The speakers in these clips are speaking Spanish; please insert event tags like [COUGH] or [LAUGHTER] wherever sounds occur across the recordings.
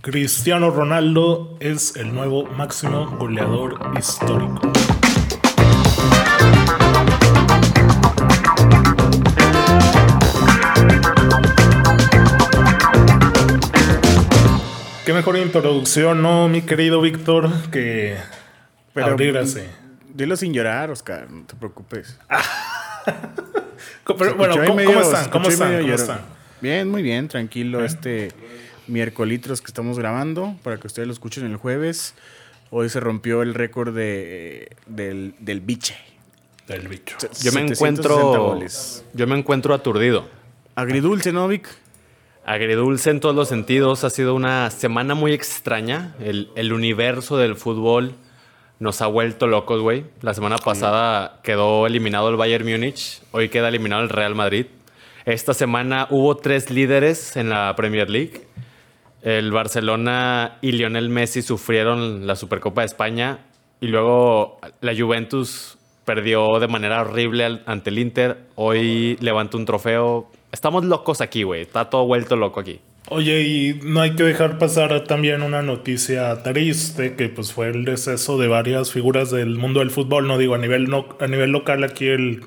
Cristiano Ronaldo es el nuevo máximo goleador histórico. Qué mejor introducción, ¿no, mi querido Víctor? Que Pero- abrirse. Dilo sin llorar, Oscar, no te preocupes. [LAUGHS] Pero, bueno, ¿cómo, medio- cómo están? ¿Cómo están? ¿Cómo están? Bien, muy bien, tranquilo. Este miércoles que estamos grabando, para que ustedes lo escuchen el jueves. Hoy se rompió el récord de, del, del biche. Del bicho. Yo me 760 encuentro. goles. Yo me encuentro aturdido. Agridulce, ¿no, Vic? Agridulce en todos los sentidos. Ha sido una semana muy extraña. El, el universo del fútbol nos ha vuelto locos, güey. La semana pasada quedó eliminado el Bayern Múnich. Hoy queda eliminado el Real Madrid. Esta semana hubo tres líderes en la Premier League. El Barcelona y Lionel Messi sufrieron la Supercopa de España. Y luego la Juventus perdió de manera horrible ante el Inter. Hoy levantó un trofeo. Estamos locos aquí, güey. Está todo vuelto loco aquí. Oye, y no hay que dejar pasar también una noticia triste, que pues fue el deceso de varias figuras del mundo del fútbol, no digo a nivel, no, a nivel local, aquí el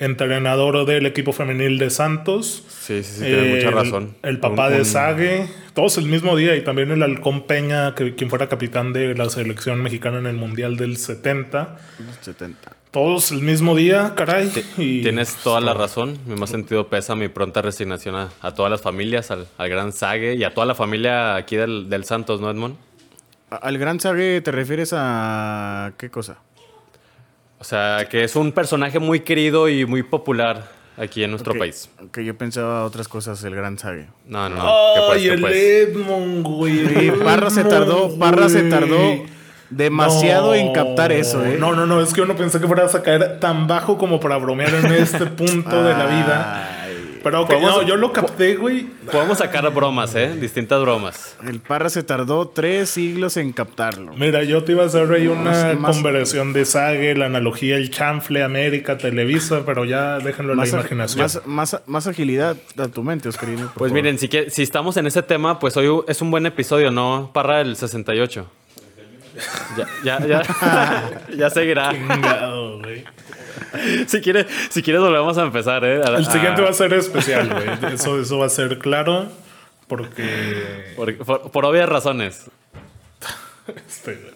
entrenador del equipo femenil de Santos. Sí, sí, sí, tienes mucha razón. El papá Un- de un- Sague, todos el mismo día, y también el Halcón Peña, que, quien fuera capitán de la selección mexicana en el Mundial del 70. 70. Todos el mismo día, caray. y- Tienes toda la razón. Mi más sentido pesa mi pronta resignación a, a todas las familias, al, al gran Sague y a toda la familia aquí del, del Santos, ¿no, Edmond? ¿Al gran Sague te refieres a qué cosa? O sea, que es un personaje muy querido y muy popular aquí en nuestro país. Que yo pensaba otras cosas, el gran Sague. No, no, no. ¿Qué pues, Ay, qué el pues? Edmond, güey. Parra se tardó, Parra se tardó demasiado No, en captar eso, ¿eh? No, no, no, es que yo no pensé que fueras a caer tan bajo como para bromear en este punto de la vida. Pero ok, Podemos- no, yo lo capté, güey. Podemos sacar bromas, ¿eh? Distintas bromas. el Parra se tardó tres siglos en captarlo. Mira, yo te iba a hacer ahí una conversión de Sage, la analogía, el chanfle, América, Televisa, pero ya déjenlo en la imaginación. más, más, más agilidad a tu mente, Oscarino. Pues favor. miren, si, que- si estamos en ese tema, pues hoy es un buen episodio, ¿no? Parra el 68. Ya, ya, ya, [LAUGHS] ya seguirá. Chingado, güey. [LAUGHS] Si quieres, si quieres volvemos a empezar, ¿eh? A- El siguiente a- va a ser especial, güey. [LAUGHS] Eso, eso va a ser claro. Porque. Por, por- por obvias razones. [LAUGHS] este.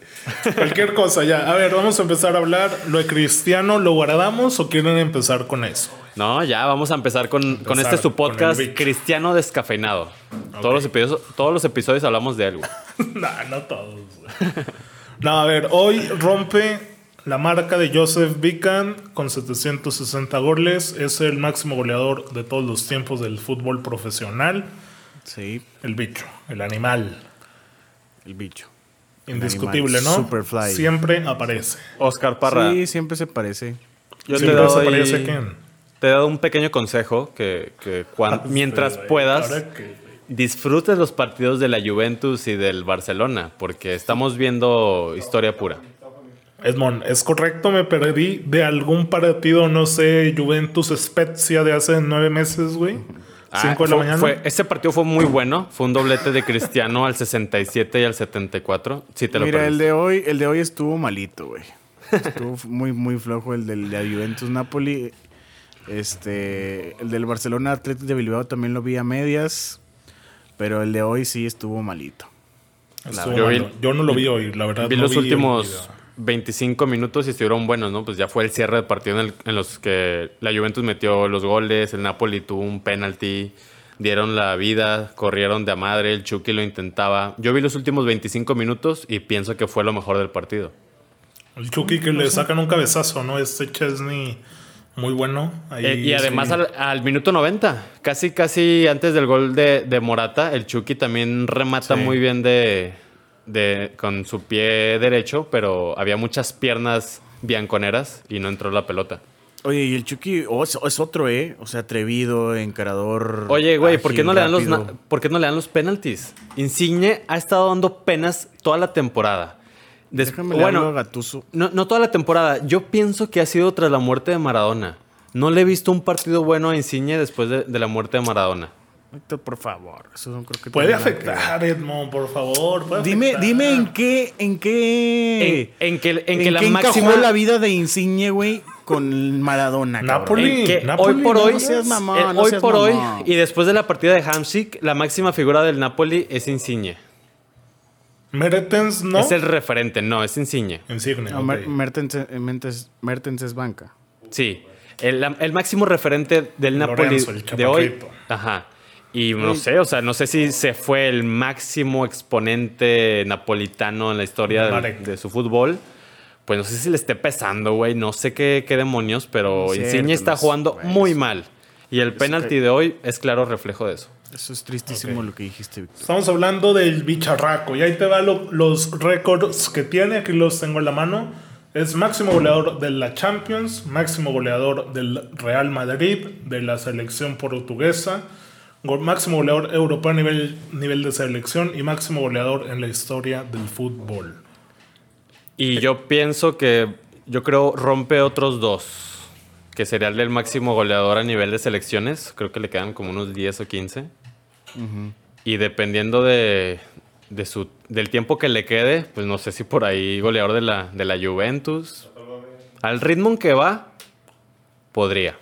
Cualquier cosa, ya. A ver, vamos a empezar a hablar. ¿Lo de Cristiano lo guardamos o quieren empezar con eso? No, ya vamos a empezar con, con este su podcast. Cristiano Descafeinado. Todos, los episodios, todos los episodios hablamos de algo. no, no todos. No, a ver, hoy rompe la marca de Joseph Bican con 760 goles. Es el máximo goleador de todos los tiempos del fútbol profesional. Sí, El bicho, el animal. el bicho. Indiscutible, animal, ¿no? Superfly. Siempre aparece. Oscar Parra, Sí, siempre se parece. yo te quién. he dado un pequeño consejo que, que cuan- mientras güey, puedas que- disfrutes los partidos de la Juventus y del Barcelona, porque estamos viendo historia pura. Edmond, ¿es correcto? Me perdí de algún partido, no sé, Juventus Spezia de hace nueve meses, güey. Ah, Cinco de la fue- mañana. fue- ese partido fue muy bueno. Fue un doblete de Cristiano al 67 y al 74. Sí, te lo Mira, el de hoy, el de hoy estuvo malito, güey. Estuvo [LAUGHS] muy, muy flojo el del de Juventus Napoli. Este, el del Barcelona Atlético de Bilbao también lo vi a medias, pero el de hoy sí estuvo malito. Estuvo yo vi- no lo vi hoy, la verdad. Vi no los el últimos video. 25 minutos y estuvieron buenos, ¿no? Pues ya fue el cierre del partido en, el- en los que la Juventus metió los goles, el Napoli tuvo un penalti, dieron la vida, corrieron de a madre, el Chucky lo intentaba. Yo vi los últimos 25 minutos y pienso que fue lo mejor del partido. El Chucky que le sacan un cabezazo, ¿no? Este Chesney muy bueno. Ahí Eh, y además sí. al, al minuto 90, casi casi antes del gol de, de Morata, el Chucky también remata Sí. muy bien de, de- con su pie derecho, pero había muchas piernas bianconeras y no entró la pelota. Oye, y el Chucky oh, es, es otro, ¿eh? O sea, atrevido, encarador. Oye, güey, ¿por qué no le dan los por qué no le dan los penaltis? Insigne ha estado dando penas toda la temporada. Des- Déjame bueno, Gattuso. no, no toda la temporada. Yo pienso que ha sido tras la muerte de Maradona. No le he visto un partido bueno a Insigne después de, de la muerte de Maradona. Héctor, por favor. Eso no creo que Puede nada que afectar, Edmond, por favor. puede Dime, afectar. dime en qué, en qué, En, en que, en que la qué encajó máxima. la vida de Insigne, güey, con Maradona. Napoli. en que Napoli, hoy por no hoy, seas mamón, eh, no hoy seas por hoy, mamón. y después de la partida de Hamsik, la máxima figura del Napoli es Insigne. Mertens, ¿no? Es el referente, no, es Insigne. Insigne. No, ok. Mer- Mertens, eh, Mertens- Mertens es banca. Sí, el, el máximo referente del Napoli Lorenzo, el de hoy. Ajá. Y no sé, o sea, no sé si se fue el máximo exponente napolitano en la historia de, de su fútbol. Pues no sé si le esté pesando, güey. No sé qué, qué demonios, pero Cierto, Insigne está los- jugando pues, muy mal. Y el penalti que- de hoy es claro reflejo de eso. Eso es tristísimo Ok. lo que dijiste, Víctor. Estamos hablando del bicharraco. Y ahí te van los récords que tiene. Aquí los tengo en la mano. Es máximo goleador de la Champions, máximo goleador del Real Madrid, de la selección portuguesa, máximo goleador europeo a nivel, nivel de selección y máximo goleador en la historia del fútbol. Y yo pienso que, yo creo, rompe otros dos. Que sería el del máximo goleador a nivel de selecciones. Creo que le quedan como unos 10 o 15. Y dependiendo de, de su, del tiempo que le quede, pues no sé si por ahí goleador de la, de la Juventus. Al ritmo en que va, podría.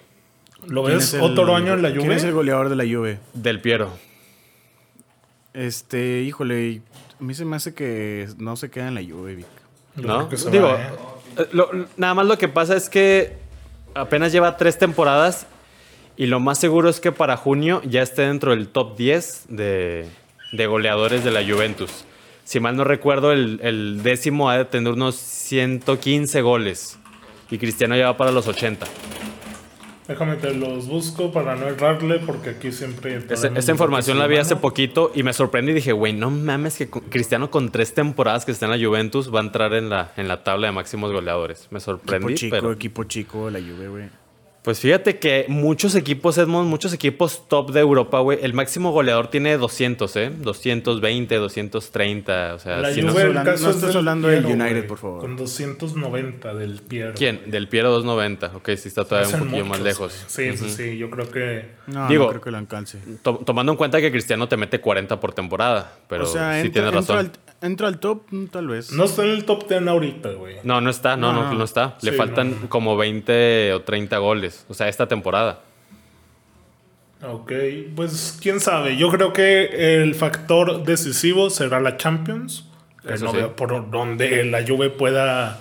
¿Lo ¿Quién ves otro año en la ¿Quién es el Juve? goleador de la Juve? Del Piero. Este, híjole, a mí se me hace que no se queda en la Juve, Vic. ¿No? se Digo, va, ¿eh? eh, lo- nada más lo que pasa es que apenas lleva tres temporadas y lo más seguro es que para junio ya esté dentro del top 10 de, de goleadores de la Juventus. Si mal no recuerdo, el, el décimo ha de tener unos 115 goles y Cristiano ya va para los 80. Déjame te los busco para no errarle porque aquí siempre... Esa, esa información la vi hace poquito y me sorprendí y dije, güey, no mames que Cristiano con tres temporadas que está en la Juventus va a entrar en la, en la tabla de máximos goleadores. Me Equipo sorprendí, chico, pero... equipo chico, la Juve, güey. Pues fíjate que muchos equipos, Edmond, muchos equipos top de Europa, güey, el máximo goleador tiene 200, ¿eh? 220, 230, o sea, La si Juve, no... el caso no es estás del hablando del United, por favor. Con 290 del Piero. ¿Quién? Del Piero 290, ok, sí está todavía un poquillo más lejos. Sí, sí, sí, yo creo que... No, Digo- no creo que lo alcance. To- tomando en cuenta que Cristiano te mete 40 por temporada, pero o sea, sí entra, tienes entra razón. al, entra al top, mm, tal vez. No está en el top 10 ahorita, güey. No, no está, no, no, No. no está. Le Sí, faltan no. como 20 o 30 goles, o sea, esta temporada. Ok, pues quién sabe. Yo creo que el factor decisivo será la Champions. Eso no sí. veo por donde la Juve pueda,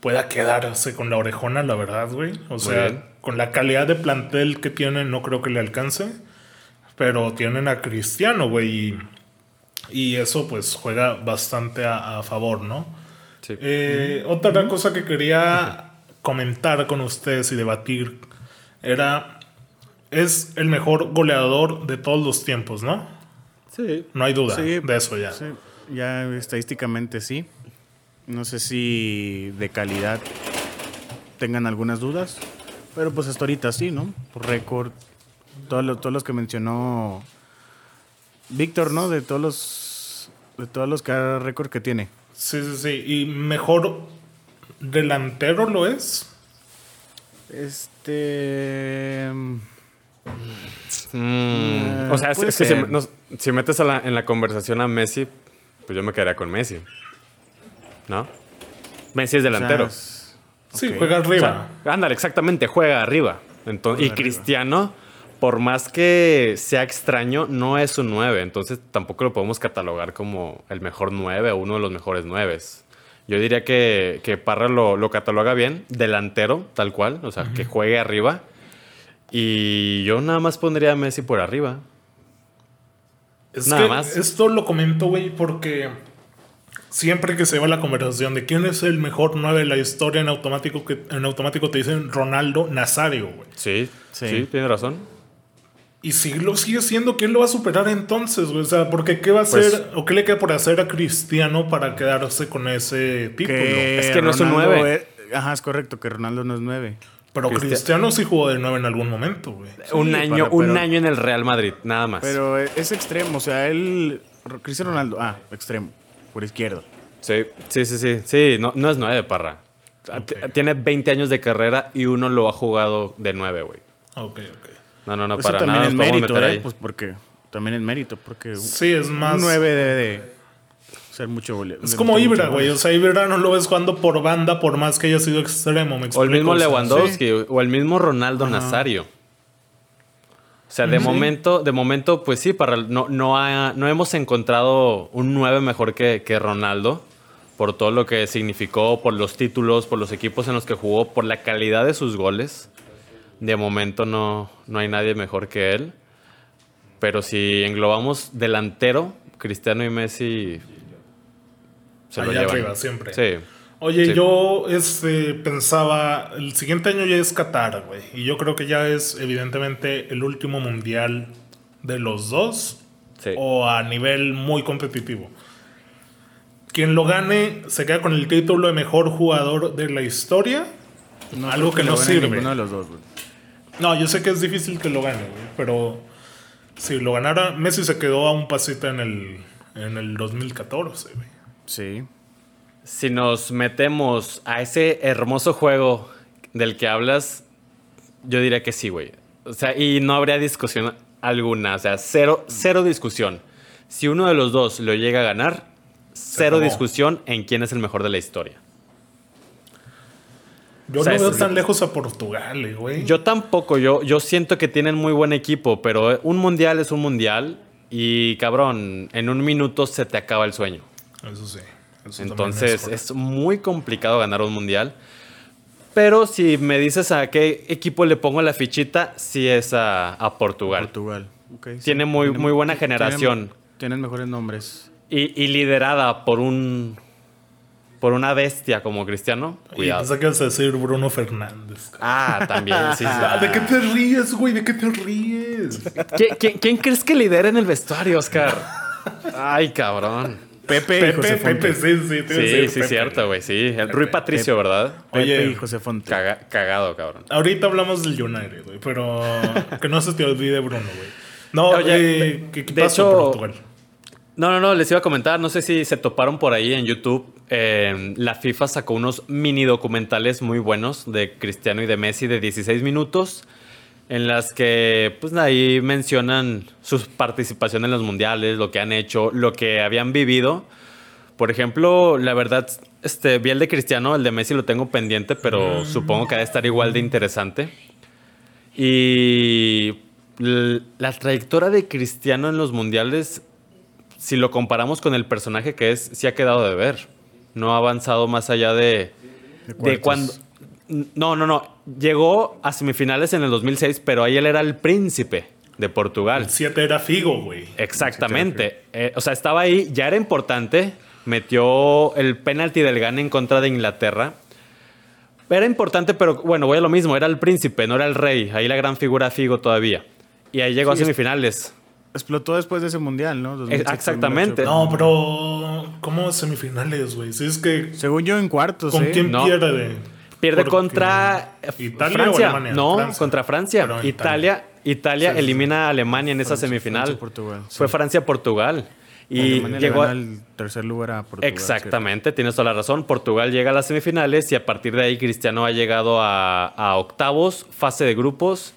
pueda quedarse con la orejona, la verdad, güey. O sea, bien. con la calidad de plantel que tienen, no creo que le alcance. Pero tienen a Cristiano, güey. Y, y eso, pues, juega bastante a, a favor, ¿no? Sí. Eh, Otra cosa que quería comentar con ustedes y debatir era, es el mejor goleador de todos los tiempos, ¿no? Sí. No hay duda Sí, de eso ya. Sí, ya estadísticamente sí. No sé si de calidad tengan algunas dudas, pero pues hasta ahorita sí, ¿no? Por récord, todos los, todos los que mencionó Víctor, ¿no? De todos los de todos los cada récord que tiene. Sí, sí, sí. ¿Y mejor delantero lo es? Este Mm, o sea, es, que si, ser. nos- si metes a la- en la conversación a Messi, pues yo me quedaría con Messi. ¿No? Messi es delantero. o sea, es- Sí, juega O arriba. sea, ándale, exactamente, juega arriba. Entonces, y Cristiano, por más que sea extraño, no es un 9. Entonces tampoco lo podemos catalogar como el mejor 9 o uno de los mejores 9. Yo diría que, que Parra lo, lo cataloga bien, delantero, tal cual, o sea, que juegue arriba. Y yo nada más pondría a Messi por arriba. Es Nada que más. esto lo comento, güey, porque siempre que se va la conversación de quién es el mejor 9 de la historia, en automático, que, en automático te dicen Ronaldo Nazario, güey. Sí, sí, Sí. tiene razón. Y si lo sigue siendo, ¿quién lo va a superar entonces, güey? O sea, porque ¿qué va a Pues- hacer o qué le queda por hacer a Cristiano para quedarse con ese título? Es que no es un Ronaldo nueve. es- ajá, es correcto, que Ronaldo no es 9. Pero Cristian- Cristiano sí jugó de 9 en algún momento, güey. un año, pero- un pero- año en el Real Madrid, nada más. Pero es extremo, o sea, él. Cristiano Ronaldo, ah, extremo, por izquierda. Sí, sí, sí, sí. Sí, no, no es nueve, Parra. T- Tiene 20 años de carrera y uno lo ha jugado de nueve, güey. Ok, ok. No, no, no, Eso para también nada es mérito, meter ¿eh? Pues porque también es mérito, porque Sí, es más. un 9 debe de ser mucho gole- Es como Ibra, güey. O sea, Ibra no lo ves jugando por banda por más que haya sido extremo. ¿me O el mismo Lewandowski, o el mismo Ronaldo Nazario. O sea, de momento, de momento, pues sí, para, no, no, ha- no hemos encontrado un 9 mejor que, que Ronaldo, por todo lo que significó, por los títulos, por los equipos en los que jugó, por la calidad de sus goles. De momento no, no hay nadie mejor que él. Pero si englobamos delantero, Cristiano y Messi se lo Allá llevan. arriba, siempre. Sí. Oye, Sí. yo este, pensaba, el siguiente año ya es Qatar, güey. Y yo creo que ya es evidentemente el último mundial de los dos. Sí. O a nivel muy competitivo. Quien lo gane se queda con el título de mejor jugador de la historia. No algo que no lo sirve. Ninguno de los dos, güey. No, yo sé que es difícil que lo gane, güey. Pero si lo ganara, Messi se quedó a un pasito en el, en el 2014, güey. Sí. Si nos metemos a ese hermoso juego del que hablas, yo diría que sí, güey. O sea, y no habría discusión alguna. O sea, cero, cero discusión. Si uno de los dos lo llega a ganar, cero discusión en quién es el mejor de la historia. Yo O sea, no veo tan lejos a Portugal, eh, güey. Yo tampoco, yo, yo siento que tienen muy buen equipo, pero un mundial es un mundial y cabrón, en un minuto se te acaba el sueño. Eso sí. eso Entonces es muy complicado ganar un mundial. Pero si me dices a qué equipo le pongo la fichita, sí es a, a Portugal. Portugal. Ok, sí. Tiene muy- muy buena tienen- generación. Tienen mejores nombres. Y, y liderada por un por una bestia como Cristiano. Cuidado. pensé que ibas a decir Bruno Fernández. Ah, también, sí, sí. [LAUGHS] ¿De qué te ríes, güey? ¿De qué te ríes? ¿Qui- quién, quién crees que lidera en el vestuario, Oscar? Ay, cabrón. Pepe, y Pepe, José Fonte. Pepe, sí, sí. Sí, decir sí, Pepe. cierto, güey, sí. El Rui Patricio, ¿verdad? Pepe Oye. y José Fonte. Caga- cagado, cabrón. Ahorita hablamos del United, güey, pero que no se te olvide Bruno, güey. No, Oye, eh, ¿qué, qué de pasó hecho- Portugal? No, no, no, les iba a comentar, no sé si se toparon por ahí en YouTube. Eh, la FIFA sacó unos mini documentales muy buenos de Cristiano y de Messi de 16 minutos, en las que pues ahí mencionan su participación en los mundiales, lo que han hecho, lo que habían vivido. Por ejemplo, la verdad, este, vi el de Cristiano, el de Messi lo tengo pendiente, pero supongo que ha de estar igual de interesante. Y la trayectoria de Cristiano en los mundiales, si lo comparamos con el personaje que es, sí ha quedado de ver. No ha avanzado más allá de, cuando... No, no, no. Llegó a semifinales en el 2006, pero ahí él era el príncipe de Portugal. El 7 era Figo, güey. Exactamente. Eh, o sea, estaba ahí, ya era importante. Metió el penalti del gane en contra de Inglaterra. Era importante, pero bueno, voy a lo mismo. Era el príncipe, no era el rey. Ahí la gran figura Figo todavía. Y ahí llegó Sí, a es- semifinales. Explotó después de ese mundial, ¿no? 2006, exactamente. 2008. No, pero ¿cómo semifinales, güey? Si es que Según yo, en cuartos, ¿con ¿eh? quién No. pierde? Pierde Porque- contra ¿Italia Francia. o Alemania? No, Francia. contra Francia. Pero Italia, Italia Sí, sí, elimina a Alemania en esa Francia- semifinal. Fue Francia-Portugal. Y Alemania llegó gana a- el tercer lugar a Portugal. Exactamente, tienes toda la razón. Portugal llega a las semifinales y a partir de ahí Cristiano ha llegado a, a octavos, fase de grupos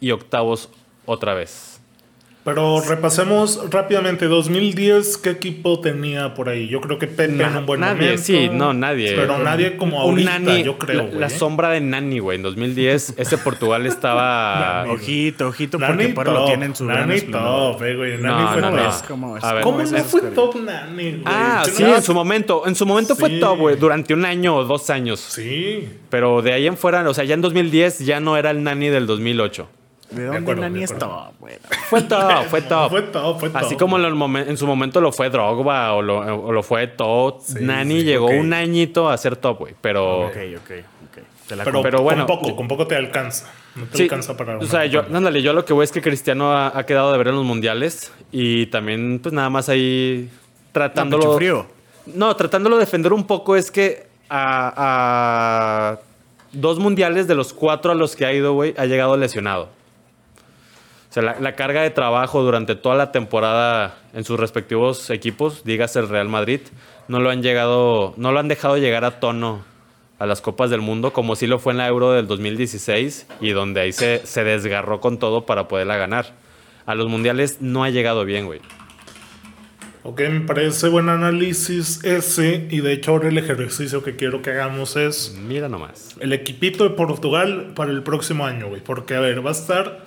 y octavos otra vez. Pero repasemos rápidamente. 2010, ¿qué equipo tenía por ahí? Yo creo que Pepe Na- en un buen nadie, momento. sí, no, nadie. Pero nadie como Un ahorita, Nani, yo creo, La, la sombra de Nani, güey. En 2010 [LAUGHS] ese Portugal estaba... Nani. Ojito, ojito, porque Nani Pablo top, tiene en su Nani top, eh, güey. No, Nani fue no, top. no. Es como- A ver, ¿Cómo no fue historia. top Nani, güey? Ah, ¿Qué sí, no? en su momento. En su momento fue Sí. top, güey. Durante un año o dos años. Sí. Pero de ahí en fuera, o sea, ya en 2010 ya no era el Nani del 2008. ¿De dónde acuerdo, Nani es top, güey? Fue top, fue [LAUGHS] top. Fue top, fue top. Así como en, el momen- en su momento lo fue Drogba o lo, o lo fue. Nani sí, llegó ok. un añito a ser top, güey. Pero. Ok, ok, ok. Te la Pero, bueno. con poco, con poco te alcanza. No te Sí, alcanza para o sea, yo, ándale, yo lo que voy es que Cristiano ha, ha quedado de ver en los mundiales y también, pues nada más ahí No, tratándolo. pecho frío. No, tratándolo de defender un poco es que a, a dos mundiales de los cuatro a los que ha ido, güey, ha llegado lesionado. O sea, la, la carga de trabajo durante toda la temporada en sus respectivos equipos, dígase el Real Madrid, no lo han llegado, no lo han dejado llegar a tono a las Copas del Mundo, como sí lo fue en la Euro del 2016 y donde ahí se, se desgarró con todo para poderla ganar. A los mundiales no ha llegado bien, güey. Ok, me parece buen análisis ese. Y de hecho, ahora el ejercicio que quiero que hagamos es Mira nomás. el equipito de Portugal para el próximo año, güey. Porque, a ver, va a estar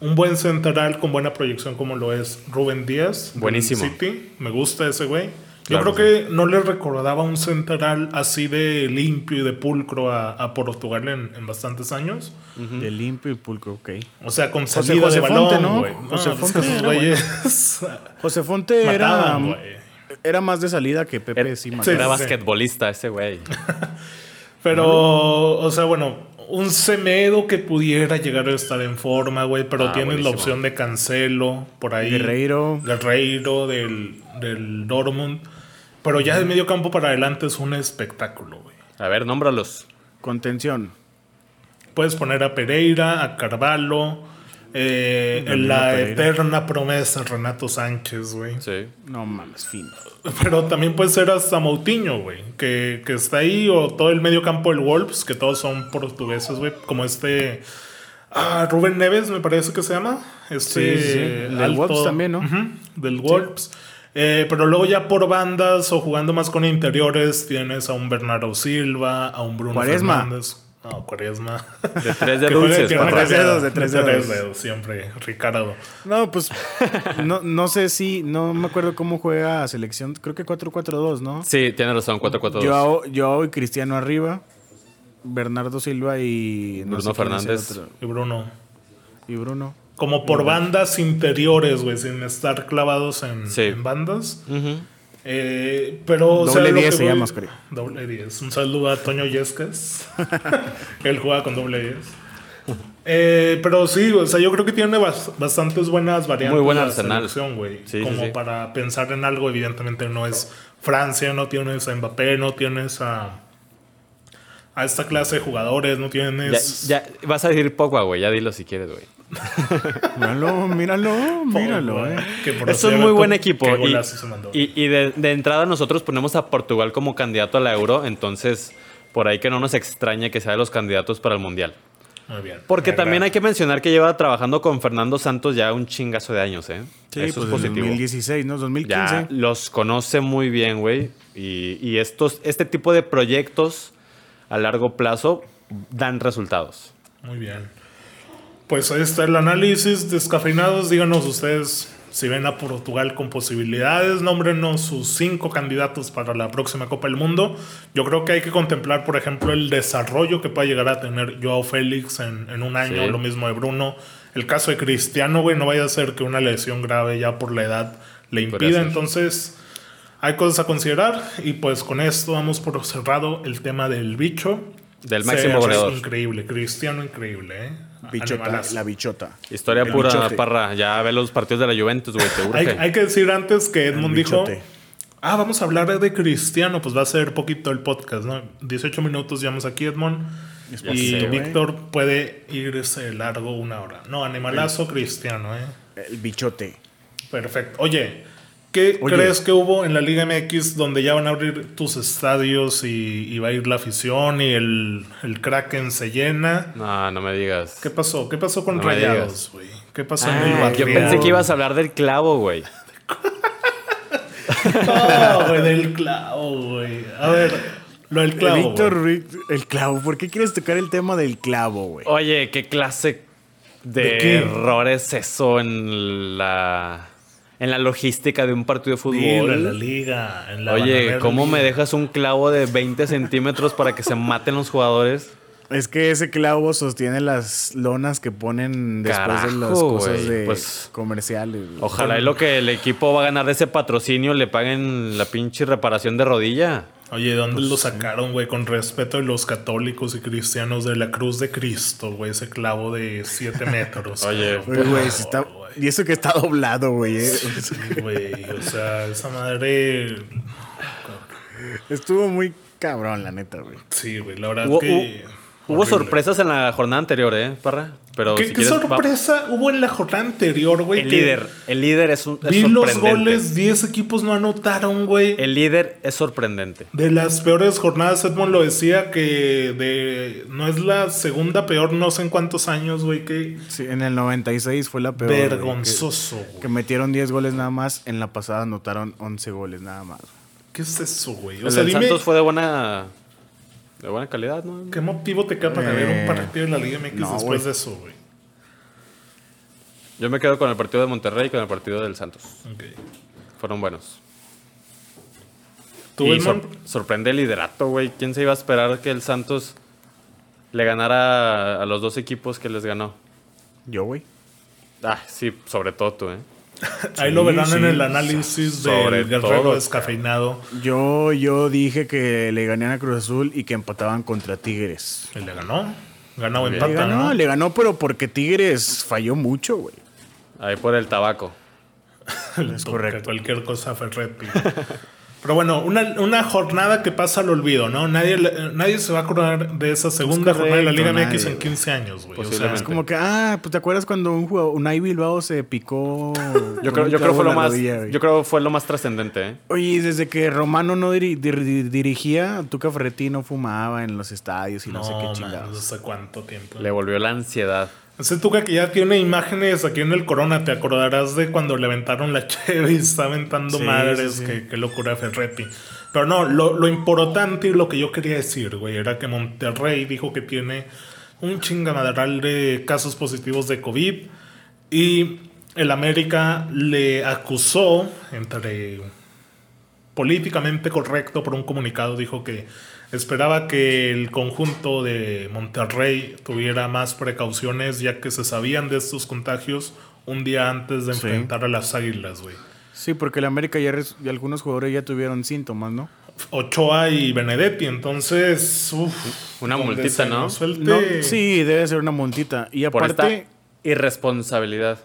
un buen central con buena proyección como lo es Rubén Díaz. Buenísimo. City. Me gusta ese güey. Yo Claro creo que no le recordaba un central así de limpio y de pulcro a, a Portugal en, en bastantes años. De limpio y pulcro, ok. O sea, con José- salida José de Fonte, balón, ¿no? güey. José Fonte esos era güeyes [LAUGHS] José Fonte era, mataban, era más de salida que Pepe Era, sí era basquetbolista ese güey. [LAUGHS] Pero, o sea, bueno, un Semedo que pudiera llegar a estar en forma, güey, pero Ah, tienes la opción de Cancelo por ahí. Guerreiro. Guerreiro del, del Dortmund. Pero ya de medio campo para adelante es un espectáculo, güey. A ver, nómbralos. Contención. Puedes poner a Pereira, a Carvalho, eh, la eterna promesa Renato Sánchez, güey. Sí. No mames, fino. Pero también puede ser hasta Moutinho, güey, que, que está ahí, o todo el medio campo del Wolves, que todos son portugueses, güey, como este... Ah, Rubén Neves, me parece que se llama. Este, Sí, sí. Del Wolves también, ¿no? Del Wolves. Eh, pero luego ya por bandas o jugando más con interiores, tienes a un Bernardo Silva, a un Bruno Cuaresma. Fernández. No, Cuaresma. De tres [LAUGHS] de papá. juegue tres dedos, de tres dedos. dedos, siempre, Ricardo. No, pues no, no sé si, no me acuerdo cómo juega selección, creo que 4-4-2, ¿no? Sí, tiene razón, 4-4-2. Yo, yo y Cristiano arriba, Bernardo Silva y no Bruno Fernández. Y Bruno. Y Bruno. Como por bandas interiores, güey, sin estar clavados en, Sí. en bandas. Ujú. Eh, pero, o sea, Doble lo que 10 se voy- llama, Oscar. Doble 10. Un saludo a Toño Yescas. [LAUGHS] Él juega con doble 10. Eh, pero sí, o sea, yo creo que tiene bas- bastantes buenas variantes. Muy buen la arsenal. selección, güey. Sí, Como sí. para pensar en algo, evidentemente no es Francia, no tienes a Mbappé, no tienes a, a esta clase de jugadores, no Ya, tienes... ya, vas a decir Pogba, güey. Ya dilo si quieres, güey. Míralo, míralo, míralo, eh. Que por Es un muy buen equipo. qué Y, golazo se mandó. y- y de, de entrada nosotros ponemos a Portugal como candidato a la Euro. Entonces, por ahí que no nos extrañe que sea de los candidatos para el Mundial. Muy bien. Porque Me también agrada. hay que mencionar que lleva trabajando con Fernando Santos ya un chingazo de años, ¿eh? Sí, Eso pues es en positivo. 2016, ¿no? 2015. Ya los conoce muy bien, güey. Y, y estos, este tipo de proyectos a largo plazo dan resultados. Muy bien. Pues ahí está el análisis. Descafeinados, díganos ustedes si ven a Portugal con posibilidades. Nómbrenos sus cinco candidatos para la próxima Copa del Mundo. Yo creo que hay que contemplar, por ejemplo, el desarrollo que pueda llegar a tener Joao Félix en, en un año, Sí. lo mismo de Bruno. El caso de Cristiano, güey, no vaya a ser que una lesión grave ya por la edad le impida. Entonces, hay cosas a considerar. Y pues con esto damos por cerrado el tema del bicho. Del máximo goleador. Increíble, Cristiano increíble, ¿eh? Bichota, la bichota. Historia El pura, bichote. parra. Ya ve los partidos de la Juventus, güey. Te Hay, urge. hay que decir antes que Edmond El dijo, bichote. ah, vamos a hablar de Cristiano, pues va a ser poquito el podcast, ¿no? 18 minutos llevamos aquí, Edmond. Y. Víctor puede irse largo una hora. No, animalazo Cristiano, ¿eh? El bichote. Perfecto. Oye, ¿qué Oye. crees que hubo en la Liga MX donde ya van a abrir tus estadios y, y va a ir la afición y el, el Kraken se llena? No, no me digas. ¿Qué pasó? ¿Qué pasó con No Rayados, güey? ¿Qué pasó en el Ah, yo barrio? pensé que ibas a hablar del clavo, güey. [LAUGHS] No, güey, del clavo, güey. A ver, lo del clavo. Víctor. Ruiz, el clavo. ¿Por qué quieres tocar el tema del clavo, güey? Oye, qué clase de, ¿De qué? error es eso en la en la logística de un partido de Dilo, en la fútbol. liga. En la Oye, ¿cómo liga. me dejas un clavo de 20 centímetros para que se maten los jugadores? Es que ese clavo sostiene las lonas que ponen después de las cosas de pues- comerciales. Ojalá y lo que el equipo va a ganar de ese patrocinio le paguen la pinche reparación de rodilla. Oye, ¿de dónde Pues lo sacaron, güey? Con respeto de los católicos y cristianos de la cruz de Cristo, güey. Ese clavo de 7 [LAUGHS] metros. Oye. Oye, güey, está-. Y eso que está doblado, güey. eh. Sí, güey. O sea, esa madre. Estuvo muy cabrón, la neta, güey. Sí, güey. La verdad que. Hubo Horrible. sorpresas en la jornada anterior, ¿eh, Parra? Pero ¿Qué, si qué quieres, va- sorpresa hubo en la jornada anterior, güey? El líder. El líder es, un, es Vi los goles, 10 equipos no anotaron, güey. El líder es sorprendente. De las peores jornadas, Edmond lo decía que de no es la segunda peor, no sé en cuántos años, güey, que Sí, en el 96 fue la peor. vergonzoso. güey. Que, metieron 10 goles nada más. En la pasada anotaron 11 goles nada más. ¿Qué es eso, güey? O El sea, del dime, Santos fue de buena, de buena calidad, ¿no? ¿qué motivo te queda para ver Eh, un partido de la Liga MX no, después de eso, güey? Yo me quedo con el partido de Monterrey y con el partido del Santos. Ok. Fueron buenos. ¿Tú, y sor- sorprende el liderato, güey. ¿Quién se iba a esperar que el Santos le ganara a los dos equipos que les ganó? Yo, güey. Ah, sí, sobre todo tú, ¿eh? Ahí lo verán sí, en el análisis sobre del guerrero todo, descafeinado. Yo, yo dije que le gané a Cruz Azul y que empataban contra Tigres. Y le ganó. Le empata, ganó, ¿no? le ganó, pero porque Tigres falló mucho, güey. Ahí por el tabaco. [LAUGHS] Es correcto. Cualquier cosa Ferretti. [LAUGHS] Pero bueno, una, una jornada que pasa al olvido, ¿no? Nadie, le- nadie se va a acordar de esa segunda jornada de la Liga correcto, MX nadie, en 15 años, güey. O sea. Es como que, ah, pues te acuerdas cuando un jugador, Unai Bilbao se picó. [LAUGHS] Yo creo, yo creo fue lo más, rodilla, yo creo fue lo más trascendente, ¿eh? Oye, desde que Romano no diri- dir- dir- dirigía, Tuca Ferretti no fumaba en los estadios y no, sé qué man, chingados. no sé cuánto tiempo. Le volvió la ansiedad. Ese Tuca que ya tiene imágenes aquí en el Corona, te acordarás de cuando le aventaron la [LAUGHS] cheve y está aventando Sí, madres, sí, sí. Qué, qué locura Ferretti. Pero no, lo, lo importante y lo que yo quería decir, güey, era que Monterrey dijo que tiene un chingamadral de casos positivos de COVID y el América le acusó, entre políticamente correcto por un comunicado, dijo que esperaba que el conjunto de Monterrey tuviera más precauciones ya que se sabían de estos contagios un día antes de Sí. enfrentar a las Águilas, güey. Sí, porque el América ya y algunos jugadores ya tuvieron síntomas, ¿no? Ochoa y Benedetti, entonces, uf, Una multita, ¿no? sí, debe ser una montita. Y Por aparte, esta irresponsabilidad.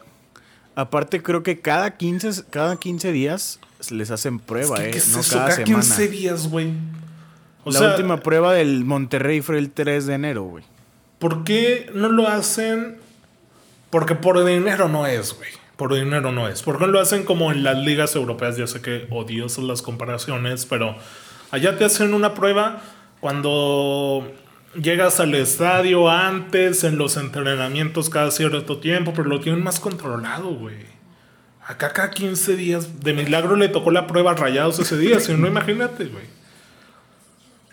aparte creo que cada 15, cada 15 días les hacen Es prueba, que, ¿eh? ¿qué es no eso? cada, Cada semana. 15 días, güey. O la sea, última prueba del Monterrey fue el 3 de enero, güey. ¿Por qué no lo hacen? Porque por dinero no es, güey. Por dinero no es. ¿Por qué no lo hacen como en las ligas europeas? Yo sé que odiosas las comparaciones, pero allá te hacen una prueba cuando llegas al estadio antes, en los entrenamientos cada cierto tiempo, pero lo tienen más controlado, güey. Acá cada 15 días, de milagro le tocó la prueba a rayados ese día, si no, [LAUGHS] imagínate, güey.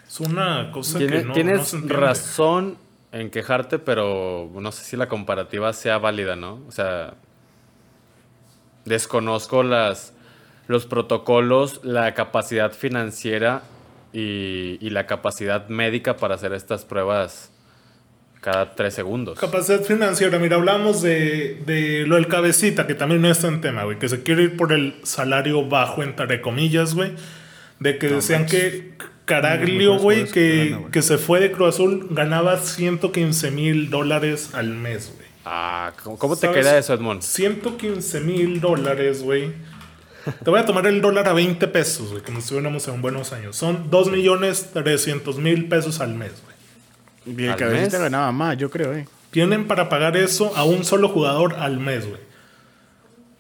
Es una cosa Tiene- que no, tienes no se entiende. razón en quejarte, pero no sé si la comparativa sea válida, ¿no? O sea, desconozco las, los protocolos, la capacidad financiera y, y la capacidad médica para hacer estas pruebas cada tres segundos. Capacidad financiera, mira, hablamos de, de lo del cabecita, que también no está en tema, güey, que se quiere ir por el salario bajo, entre comillas, güey. De que decían que Caraglio, güey, que que, se fue de Cruz Azul, ganaba 115 mil dólares al mes, güey. Ah, ¿cómo, cómo te queda eso, Edmond? 115 mil dólares, güey. Te voy a tomar el dólar a 20 pesos, güey, como si estuviéramos en buenos años. Son 2 millones 300 mil pesos al mes, güey. Y el ¿Al cabecita mes? ganaba más, yo creo, ¿eh? Tienen para pagar eso a un solo jugador al mes, güey.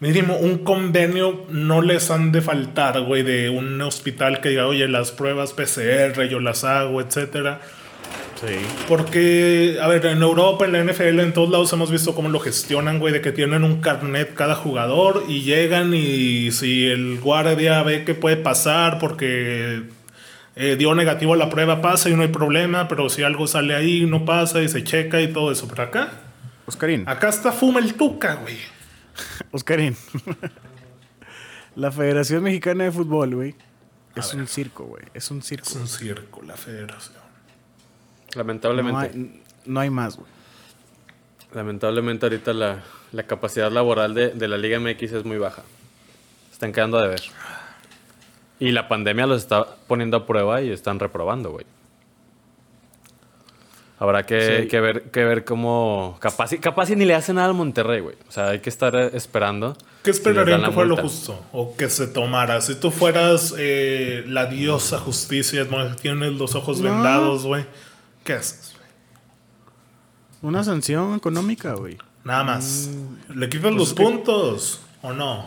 Mínimo, un convenio no les han de faltar, güey, de un hospital que diga, oye, las pruebas PCR yo las hago, etcétera. Sí. Porque, a ver, en Europa, en la NFL, en todos lados hemos visto cómo lo gestionan, güey, de que tienen un carnet cada jugador y llegan y si el guardia ve que puede pasar porque eh, dio negativo a la prueba, pasa y no hay problema, pero si algo sale ahí, no pasa y se checa y todo eso. Pero acá, Oscarín. acá está fuma el tuca, güey. [LAUGHS] Oscarín. [LAUGHS] la Federación Mexicana de Fútbol, güey. Es un circo, güey. Es un circo. Es un circo, la federación. Lamentablemente. No hay, no hay más, güey. Lamentablemente ahorita la, la capacidad laboral de, de la Liga MX es muy baja. Están quedando a deber. Y la pandemia los está poniendo a prueba y están reprobando, güey. Habrá que, Sí. que ver, que ver cómo... Capaz, y- capaz y ni le hacen nada al Monterrey, güey. O sea, hay que estar eh, esperando. ¿Qué esperarían que fuera lo justo? O que se tomara. Si tú fueras eh, la diosa justicia, tienes los ojos No. vendados, güey. ¿Qué haces? güey? Una sanción económica, güey. Nada más. Mm. ¿Le quitan los puntos o no?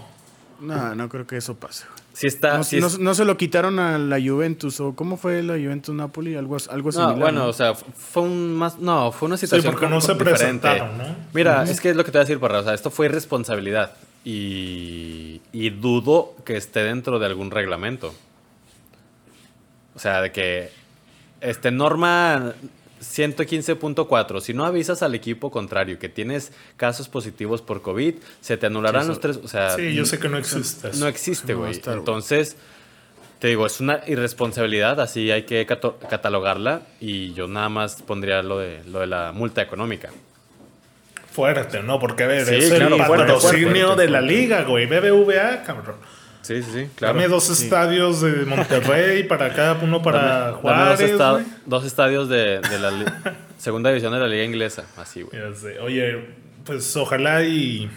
No, no creo que eso pase, güey. Sí está. No, sí no- es- no se lo quitaron a la Juventus o cómo fue la Juventus Napoli, algo, algo No, similar. bueno, ¿no? o sea, fue un más. No, fue una situación. porque no se diferente. presentaron, ¿no? Mira, es que es lo que te voy a decir, Parra. O sea, esto fue irresponsabilidad. Y, y dudo que esté dentro de algún reglamento. O sea, de que. Este, norma 115.4. Si no avisas al equipo contrario que tienes casos positivos por COVID, se te anularán los tres. O sea, Sí, yo sé que no existe no existe, güey. Entonces, te digo, es una irresponsabilidad, así hay que catalogarla. Y yo nada más pondría lo de, lo de la multa económica. Fuerte, ¿no? Porque, a ver, Sí, es claro, el patrocinio de la liga, güey. BBVA, cabrón. Sí, sí, sí, claro. Dame dos estadios de Monterrey [LAUGHS] para cada uno para Dame- dame Juárez, dos, esta- güey. dos estadios de, de la [LAUGHS] segunda división de la liga inglesa. Así, güey. Oye, pues ojalá y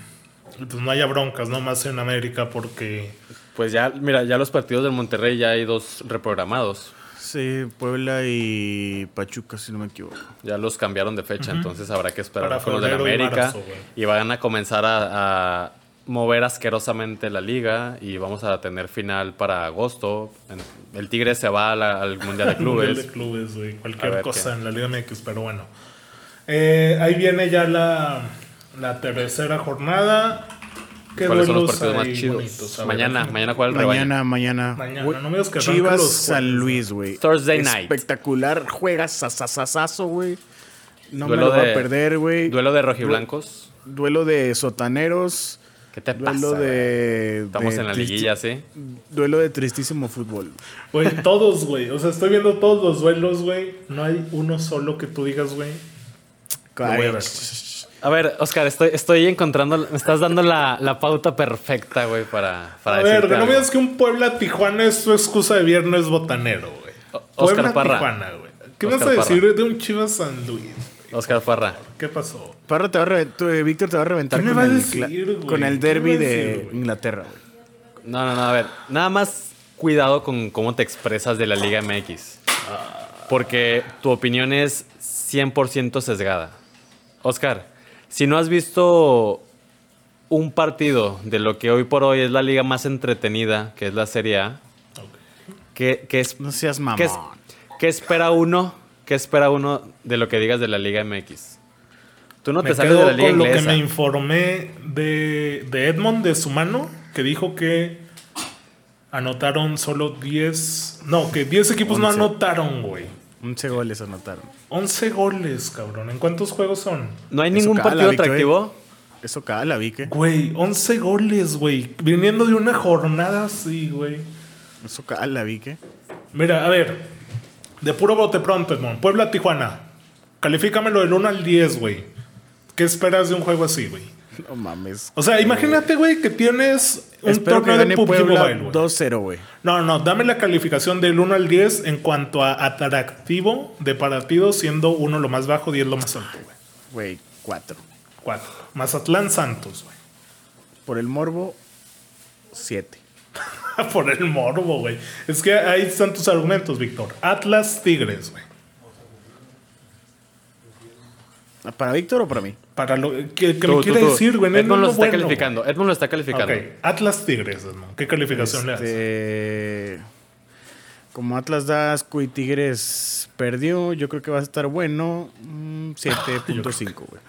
pues no haya broncas, ¿no? Más en América porque... Pues ya, mira, ya los partidos del Monterrey ya hay dos reprogramados. Sí, Puebla y Pachuca, si no me equivoco. Ya los cambiaron de fecha, entonces habrá que esperar Para con los de la febrero y América. marzo, y van a comenzar a, a mover asquerosamente la liga y vamos a tener final para agosto. El Tigre se va a la- al Mundial de [LAUGHS] Mundial Clubes. de clubes, güey. Cualquier cosa qué. en la Liga MX, pero bueno. Eh, ahí viene ya la, la tercera jornada. ¿Qué ¿Cuáles son los duelos partidos más chidos? bonitos? A ver, mañana, mañana cuál. Mañana, mañana. Mañana, Güey, no me digas que Chivas los San Luis, güey. Thursday night. Espectacular. Juega sasasasazo, güey. No Duelo me lo voy de- a perder, güey. Duelo de rojiblancos. Duelo de sotaneros. ¿Qué te pasa? Duelo de. Estamos de en la liguilla, ¿sí? Duelo de tristísimo fútbol. Güey, todos, güey. O sea, estoy viendo todos los duelos, güey. No hay uno solo que tú digas, güey. A ver, Oscar, estoy, estoy encontrando, me estás dando la, la pauta perfecta, güey, para, para A ver, no me digas que un Puebla-Tijuana es tu excusa de viernes botanero, güey. Oscar Parra. Güey. ¿Qué Oscar vas a Parra. decir de un Chivas San Luis? Oscar Parra. ¿Qué pasó? Parra te va a reven- tú, eh, Víctor te va a reventar ¿Qué me con, va a el, decir, con el ¿Qué me derby de decir? Inglaterra, güey. No, no, no, a ver, nada más cuidado con cómo te expresas de la Liga MX. Porque tu opinión es 100% sesgada. Oscar, si no has visto un partido de lo que hoy por hoy es la liga más entretenida, que es la Serie A, ¿qué, qué es, No seas qué es- mamón. qué espera uno? ¿Qué espera uno de lo que digas de la Liga MX? Tú no me te sales quedo de la Liga con lo que Inglesa. me informé de, de Edmond, de su mano, que dijo que anotaron solo 10... No, que 10 equipos no Once. anotaron, güey. 11 goles anotaron. 11 goles, cabrón. ¿En cuántos juegos son? ¿No hay Eso ningún cala, partido atractivo? Eso cala, vi que. Güey, 11 goles, güey. Viniendo de una jornada así, güey. Eso cala, vi que. Mira, a ver. De puro bote pronto, Edmond. Puebla, Tijuana. Califícamelo del 1 al 10, güey. ¿Qué esperas de un juego así, güey? No mames. O sea, imagínate, güey, que tienes un Espero torneo de PUBG Mobile, güey. 2-0, güey. No, no, dame la calificación del 1 al 10 en cuanto a atractivo de partido, siendo 1 lo más bajo, 10 lo más alto, güey. Güey, 4. 4. Mazatlán Santos, güey. Por el morbo, 7. [LAUGHS] Por el morbo, güey. Es que ahí están tus argumentos, Víctor. Atlas Tigres, güey. ¿Para Víctor o para mí? Para lo que, que Tú, me tú, quiere tú. decir, güey. no Edmond lo lo está bueno, calificando. Edmond lo está calificando. Ok, Atlas Tigres, Edmond. ¿Qué calificación le das? Este, Como Atlas da asco y Tigres perdió, yo creo que va a estar bueno. mm, [LAUGHS] 7.5, güey.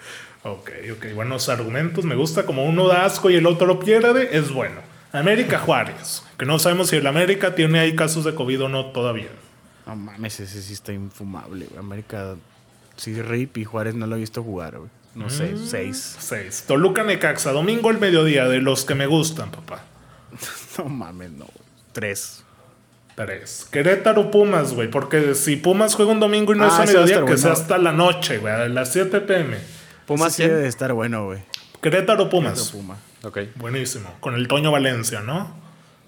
Ok, ok. Buenos argumentos. Me gusta. Como uno da asco y el otro lo pierde, es bueno. América Juárez. Que no sabemos si el América tiene ahí casos de COVID o no todavía. No mames, ese sí está infumable, güey. América, sí, Rip y Juárez no lo he visto jugar, güey. No sé, Mm. 6. 6. Toluca Necaxa. Domingo al mediodía. De los que me gustan, papá. [LAUGHS] No mames, no, 3. 3. Querétaro Pumas, güey. Porque si Pumas juega un domingo y no Ah, es a mediodía, que sea hasta la noche, güey. A las 7 pm. Pumas sí debe 100. de estar bueno, güey. Querétaro Pumas. Puma. Ok. Buenísimo. Con el Toño Valencia, ¿no?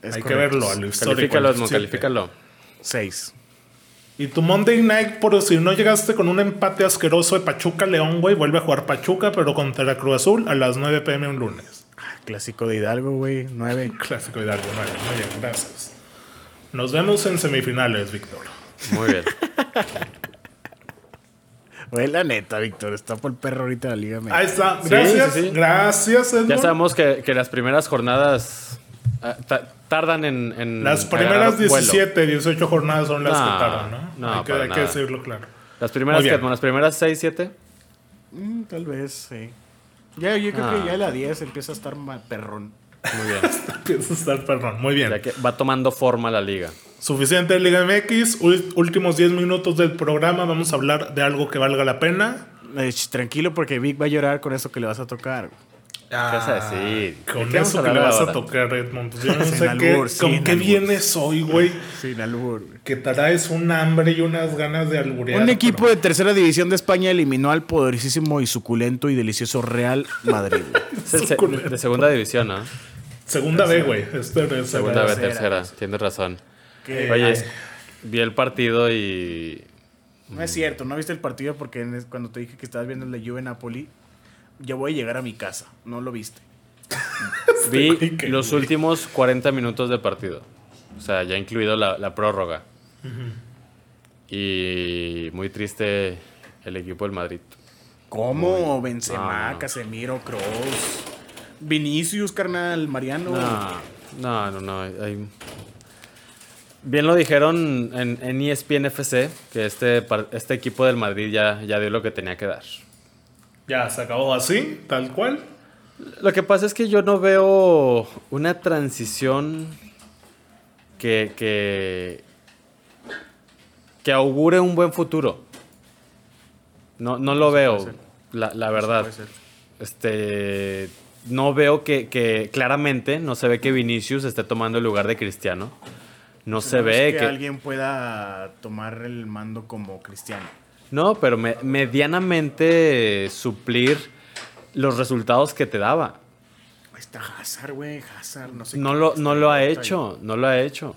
Es Hay que verlo, a lo histórico. Califícalo, al Edmond, siete. califícalo. 6. Y tu Monday Night, por si no llegaste con un empate asqueroso de Pachuca León, güey, vuelve a jugar Pachuca, pero contra Cruz Azul a las 9 pm un lunes. Clásico de Hidalgo, güey. 9. [LAUGHS] Clásico Hidalgo, nueve. Muy bien, gracias. Nos vemos en semifinales, Víctor. Muy bien. Güey, la neta, Víctor, está por el perro ahorita la Liga Ahí MX. está. Gracias. sí, sí. Gracias, Edmond. Ya sabemos que, que las primeras jornadas ah, ta- tardan en, en Las primeras vuelo. 17, 18 jornadas son las No, que tardan, ¿no? no, hay que, hay que decirlo claro. Las primeras, que, las primeras 6, 7. Mm, tal vez, sí. Ya, yo creo Ah. que ya la 10 [LAUGHS] empieza a estar perrón. Muy bien. Empieza a estar perdón. Muy bien. ya que va tomando forma la liga. Suficiente de Liga MX. Últimos 10 minutos del programa. Vamos a hablar de algo que valga la pena. Eh, tranquilo, porque Vic va a llorar con eso que le vas a tocar. ¿Qué vas a decir? ¿De Con qué eso que le vas ahora? a tocar, Edmond. Pues yo no [LAUGHS] Sin sé qué, albur, con sin qué albur. vienes hoy, güey. Sin albur, güey. Que traes un hambre y unas ganas de alburear. Un equipo pero- de tercera división de España eliminó al poderosísimo y suculento y delicioso Real Madrid. [LAUGHS] de segunda división, ¿no? Segunda B, güey. Este Segunda vez, tercera. tercera. Tienes razón. Que- Oye, Ay, vi el partido y. no es cierto, no viste el partido porque cuando te dije que estabas viendo el de Juve Napoli, ya voy a llegar a mi casa. No lo viste. [LAUGHS] Vi qué los últimos 40 minutos del partido. O sea, ya incluido la, la prórroga. Y muy triste el equipo del Madrid. ¿Cómo? Benzema, No, no. Casemiro, Kroos, Vinicius, carnal, Mariano. No, no, no. no, hay- Bien lo dijeron en, en ESPN FC, que este, este equipo del Madrid ya, ya dio lo que tenía que dar. Ya, se acabó así, tal cual. Lo que pasa es que yo no veo una transición que, que, que augure un buen futuro. No, no lo veo, la, la verdad. Este, no veo que, que claramente, no se ve que Vinicius esté tomando el lugar de Cristiano. No se No es ve que, que... alguien pueda tomar el mando como cristiano. No, pero me- medianamente suplir los resultados que te daba. Ahí está Hazard, güey, Hazard, no sé No qué, lo, no lo ha ahí. hecho, no lo ha hecho.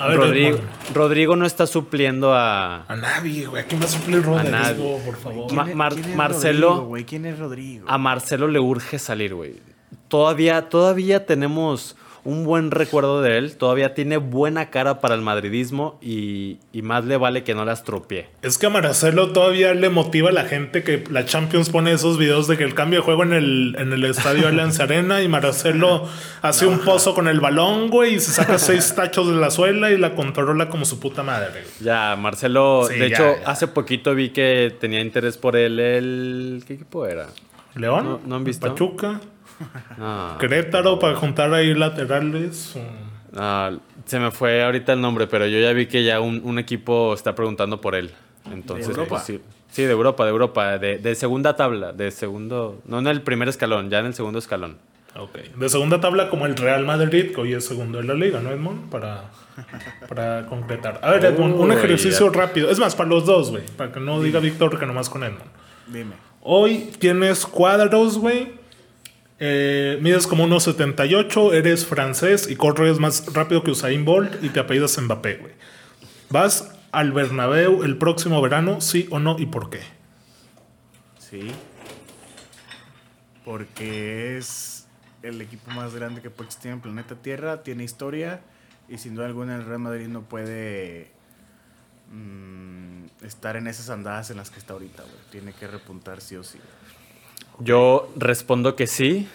A ver, Rodrigo. Rodrigo no está supliendo a... A nadie, güey. ¿A quién va a suplir Rodrigo, nadie. por favor? Ma- ¿Quién es- Mar- quién es Marcelo- Rodrigo, güey? ¿Quién es Rodrigo? A Marcelo le urge salir, güey. Todavía, todavía tenemos un buen recuerdo de él. Todavía tiene buena cara para el madridismo y, y más le vale que no las tropie. Es que a Marcelo todavía le motiva a la gente que la Champions pone esos videos de que el cambio de juego en el, en el estadio Allianz [LAUGHS] Arena y Marcelo hace un pozo con el balón, güey, y se saca seis tachos de la suela y la controla como su puta madre. güey. Ya, Marcelo, Sí, de ya, hecho, ya. hace poquito vi que tenía interés por él el... ¿Qué equipo era? León, No- no han visto. Pachuca, No, Querétaro para juntar ahí laterales. no, se me fue ahorita el nombre, pero yo ya vi que ya un, un equipo está preguntando por él. Entonces, ¿De Europa? pues, sí, sí, de Europa, de Europa, de, de segunda tabla, de segundo, no en el primer escalón, ya en el segundo escalón. Ok. De segunda tabla como el Real Madrid, que hoy es segundo de la liga, ¿no, Edmond? Para, para concretar. A ver, Edmond, un ejercicio rápido. Es más, para los dos, güey. Para que no diga Víctor que nomás con Edmond. Dime. Hoy tienes cuadros, güey. Eh, mides como 1.78, eres francés y corres más rápido que Usain Bolt y te apellidas Mbappé, güey. ¿Vas al Bernabéu el próximo verano, sí o no y por qué? Sí. Porque es el equipo más grande que puede existir en el planeta Tierra, tiene historia y sin duda alguna el Real Madrid no puede mm, estar en esas andadas en las que está ahorita. Tiene que repuntar sí o sí. Yo respondo que sí,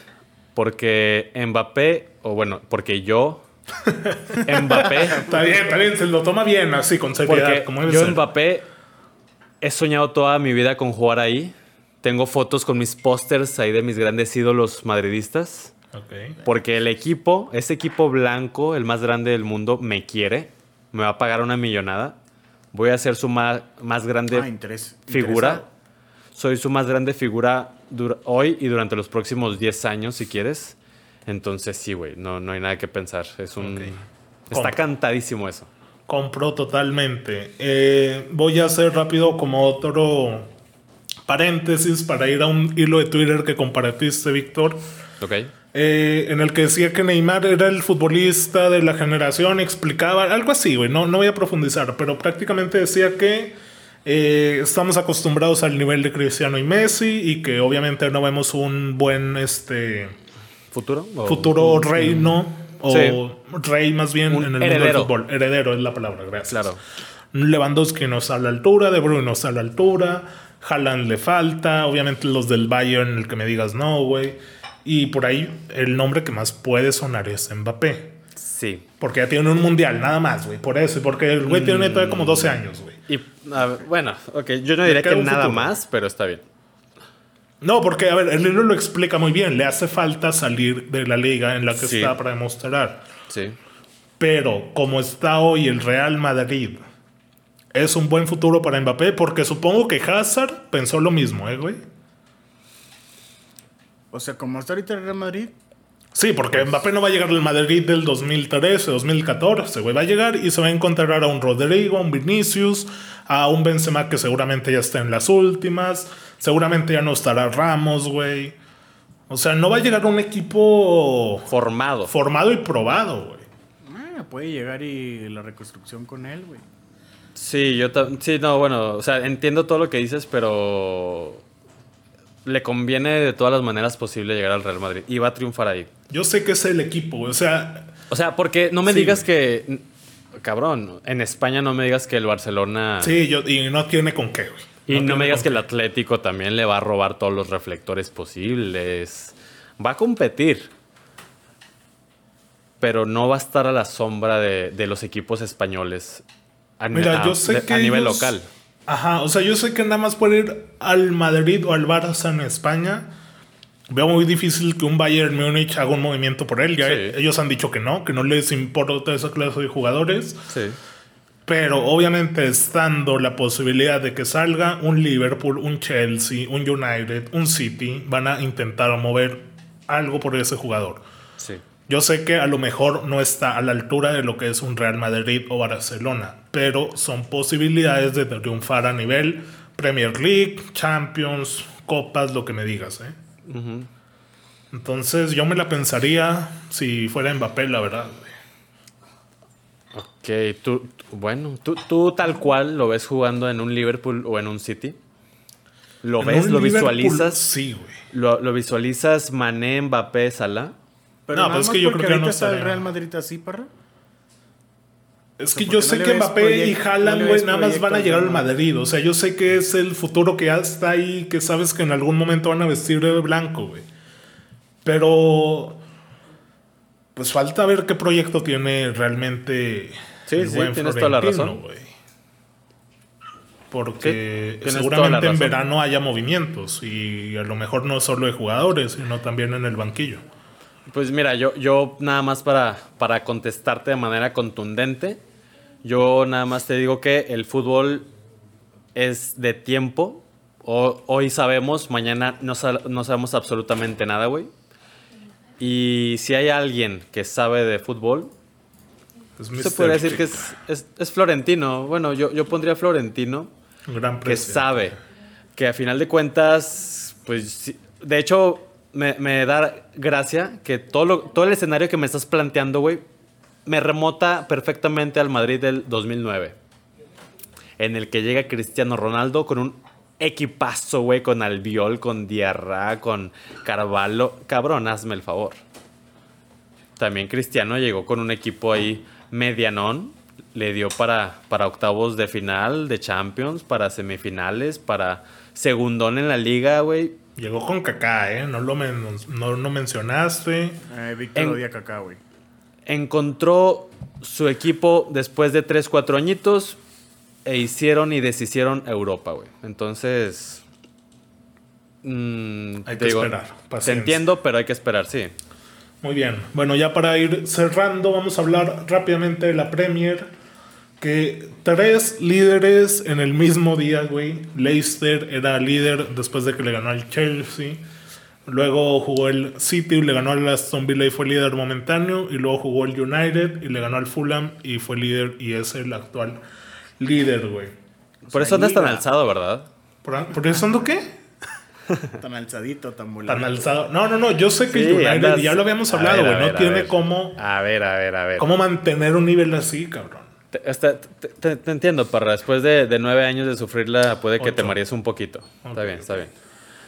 porque Mbappé, o bueno, porque yo, [LAUGHS] Mbappé, Está bien, está bien, se lo toma bien, así, con seriedad, como yo ser. Mbappé he soñado toda mi vida con jugar ahí. Tengo fotos con mis pósters ahí de mis grandes ídolos madridistas. Ok. Porque el equipo, ese equipo blanco, el más grande del mundo, me quiere. Me va a pagar una millonada. Voy a ser su ma- más grande Ah, interés- figura. interesado. Soy su más grande figura hoy y durante los próximos 10 años, si quieres. Entonces, sí, güey, no, no hay nada que pensar. Es un. Ok. Está Compro. cantadísimo eso. Compro totalmente. Eh, voy a hacer rápido como otro paréntesis para ir a un hilo de Twitter que compartiste, Víctor. ¿Ok? eh, en el que decía que Neymar era el futbolista de la generación, explicaba algo así, güey, no, no voy a profundizar, pero prácticamente decía que eh, estamos acostumbrados al nivel de Cristiano y Messi y que obviamente no vemos un buen este, ¿Futuro? O- futuro reino o Sí. rey más bien Un en el mundo del heredero. fútbol. Heredero es la palabra, gracias. Claro. Lewandowski no está a la altura, De Bruyne no está a la altura, Haaland le falta, obviamente los del Bayern, el que me digas no, güey. Y por ahí el nombre que más puede sonar es Mbappé. Sí. Porque ya tiene un mundial, nada más, güey. Por eso, y porque el güey tiene todavía como 12 años, güey. Y, a ver, bueno, ok, yo no diría queda que nada futuro. más, pero está bien. No, porque, a ver, el libro lo explica muy bien. Le hace falta salir de la liga en la que Sí. está para demostrar. Sí. Pero como está hoy el Real Madrid, es un buen futuro para Mbappé, porque supongo que Hazard pensó lo mismo, ¿eh, güey? O sea, como está ahorita el Real Madrid, Sí, porque Mbappé no va a llegar al Madrid del 2013, 2014, güey. Va a llegar y se va a encontrar a un Rodrigo, a un Vinicius, a un Benzema que seguramente ya está en las últimas. Seguramente ya no estará Ramos, güey. O sea, no va a llegar a un equipo Formado. formado y probado, güey. ah, puede llegar y la reconstrucción con él, güey. Sí, yo ta- sí, no, bueno, o sea, entiendo todo lo que dices, pero le conviene de todas las maneras posibles llegar al Real Madrid y va a triunfar ahí. Yo sé que es el equipo. O sea, O sea, porque no me Sí, digas güey. que cabrón, en España no me digas que el Barcelona sí, yo, y no tiene con qué, güey. y no, me digas que el Atlético también le va a robar todos los reflectores posibles. Va a competir. Pero no va a estar a la sombra de, de los equipos españoles a, Mira, a- yo sé de- que a nivel ellos- local. Ajá, o sea, yo sé que nada más por ir al Madrid o al Barça en España, veo muy difícil que un Bayern Múnich haga un movimiento por él. Ya Sí. ellos han dicho que no, que no les importa esa clase de jugadores. Sí. Pero obviamente estando la posibilidad de que salga un Liverpool, un Chelsea, un United, un City, van a intentar mover algo por ese jugador. Sí. Yo sé que a lo mejor no está a la altura de lo que es un Real Madrid o Barcelona, pero son posibilidades de triunfar a nivel Premier League, Champions, Copas, lo que me digas. ¿eh? Entonces yo me la pensaría si fuera Mbappé, la verdad. güey. Ok, tú, bueno, ¿tú, tú tal cual lo ves jugando en un Liverpool o en un City. ¿Lo En ves? ¿Lo Liverpool, visualizas? Sí, güey. ¿Lo, lo visualizas Mané, Mbappé, Salah? Pero No, pues es que yo creo que no está el. Real Madrid así, parra. Es O que yo sé no que Mbappé y Haaland, güey, nada más van a llegar al Madrid. O sea, yo sé que es el futuro que ya está ahí, que sabes que en algún momento van a vestir de blanco, güey. Pero. Pues falta ver qué proyecto tiene realmente. Sí, el sí, buen tienes toda la razón. Porque Sí, seguramente en verano haya movimientos y a lo mejor no solo de jugadores, sino también en el banquillo. Pues mira, yo, yo nada más para, para contestarte de manera contundente, yo nada más te digo que el fútbol es de tiempo. O- hoy sabemos, mañana no, sa- no sabemos absolutamente nada, güey. Y si hay alguien que sabe de fútbol, Es se podría decir que es, es- es Florentino. Bueno, yo, yo pondría Florentino. gran que sabe que a final de cuentas, pues, sí, de hecho, me, me da gracia que todo, lo- todo el escenario que me estás planteando, güey, me remota perfectamente al Madrid del 2009, en el que llega Cristiano Ronaldo con un equipazo, güey, con Albiol, con Diarra, con Carvalho. Cabrón, hazme el favor. También Cristiano llegó con un equipo ahí medianón. Le dio para, para octavos de final de Champions, para semifinales, para segundón en la liga, güey. Llegó con Kaká, ¿eh? No lo, men- no, no mencionaste. Eh, Víctor En- odia Kaká, güey. Encontró su equipo después de 3, 4 añitos e hicieron y deshicieron Europa, güey. Entonces... mm, Hay que esperar, Te entiendo, pero hay que esperar, sí. Muy bien. Bueno, ya para ir cerrando, vamos a hablar rápidamente de la Premier. Que tres líderes en el mismo día, güey. Leicester era líder después de que le ganó al Chelsea. Luego jugó el City, le ganó al Aston Villa y fue líder momentáneo. Y luego jugó el United y le ganó al Fulham y fue líder y es el actual líder, güey. Por eso andas tan alzado, ¿verdad? ¿Por, ¿por eso ando qué? [LAUGHS] Tan alzadito, tan volado. Tan alzado. No, no, no. Yo sé que el Sí, United, andas- ya lo habíamos hablado, güey. No a tiene ver. cómo, A ver, a ver, a ver. cómo mantener un nivel así, cabrón. Te, está- te- te- te entiendo, para después de, de nueve años de sufrirla, puede que te marees un poquito. está bien, está bien.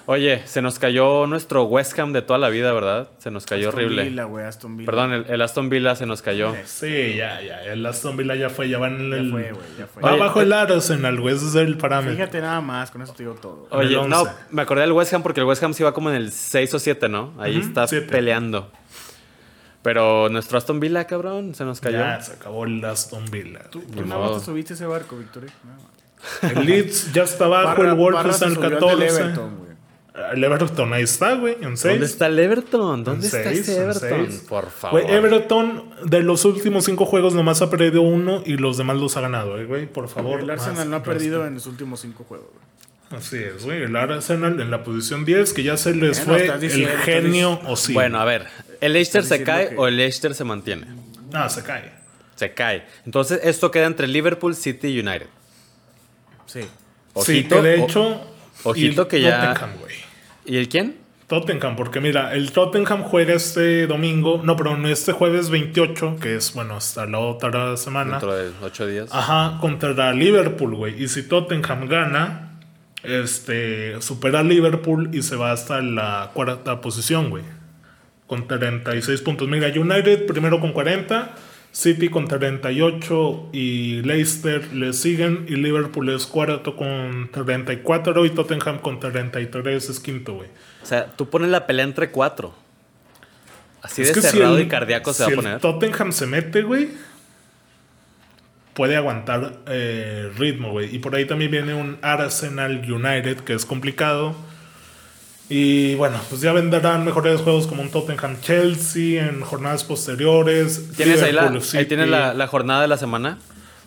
Oye, se nos cayó nuestro West Ham de toda la vida, ¿verdad? Se nos cayó Aston horrible. Villa, güey, Aston Villa. Perdón, el, el Aston Villa se nos cayó. Sí, ya, ya. El Aston Villa ya fue, ya van en Ya el. fue, güey, ya fue. Va Oye, abajo el Arsenal, güey. Ese es el parámetro. Fíjate nada más, con eso te digo todo. El Oye, no, 11. me acordé del West Ham porque el West Ham sí va como en el 6 o 7, ¿no? Ahí Ujú, está siete. peleando. Pero nuestro Aston Villa, cabrón, se nos cayó. Ya, se acabó el Aston Villa. Tú, nada más te subiste ese barco, Victoria. El Leeds ya está abajo, el Wolves el al del 14. Everton, güey. El Everton ahí está, güey, en 6. ¿Dónde está el Everton? ¿Dónde En está seis, ese Everton? Por favor. Güey, Everton de los últimos cinco juegos nomás ha perdido uno y los demás los ha ganado, eh, güey. Por favor. El Arsenal más no ha perdido en los últimos cinco juegos, güey. Así es, güey. El Arsenal en la posición 10, que ya se les Bueno, fue diciendo, el genio o sí. Bueno, a ver, ¿el Leicester se cae que- o el Leicester se mantiene? Ah, se cae. Se cae. Entonces, esto queda entre Liverpool, City y United. Sí. sí, que de hecho. Ojito y que ya- Tottenham, güey. ¿Y el quién? Tottenham, porque mira, el Tottenham juega este domingo, no, perdón, este jueves 28, que es, bueno, hasta la otra semana. Dentro de ocho días. Ajá, contra Liverpool, güey. Y si Tottenham gana, este, supera a Liverpool y se va hasta la cuarta posición, güey. Con 36 puntos. Mira, United primero con 40, City con 38 y Leicester le siguen y Liverpool es cuarto con 34 y Tottenham con 33 es quinto, güey. O sea, tú pones la pelea entre cuatro. Así Es de si cerrado el- y cardíaco se si va a el poner. Tottenham se mete, güey. Puede aguantar eh, ritmo, güey. Y por ahí también viene un Arsenal United que es complicado. Y bueno, pues ya vendrán mejores juegos como un Tottenham Chelsea en jornadas posteriores. ¿Tienes ahí, la, ahí tienes la, la jornada de la semana?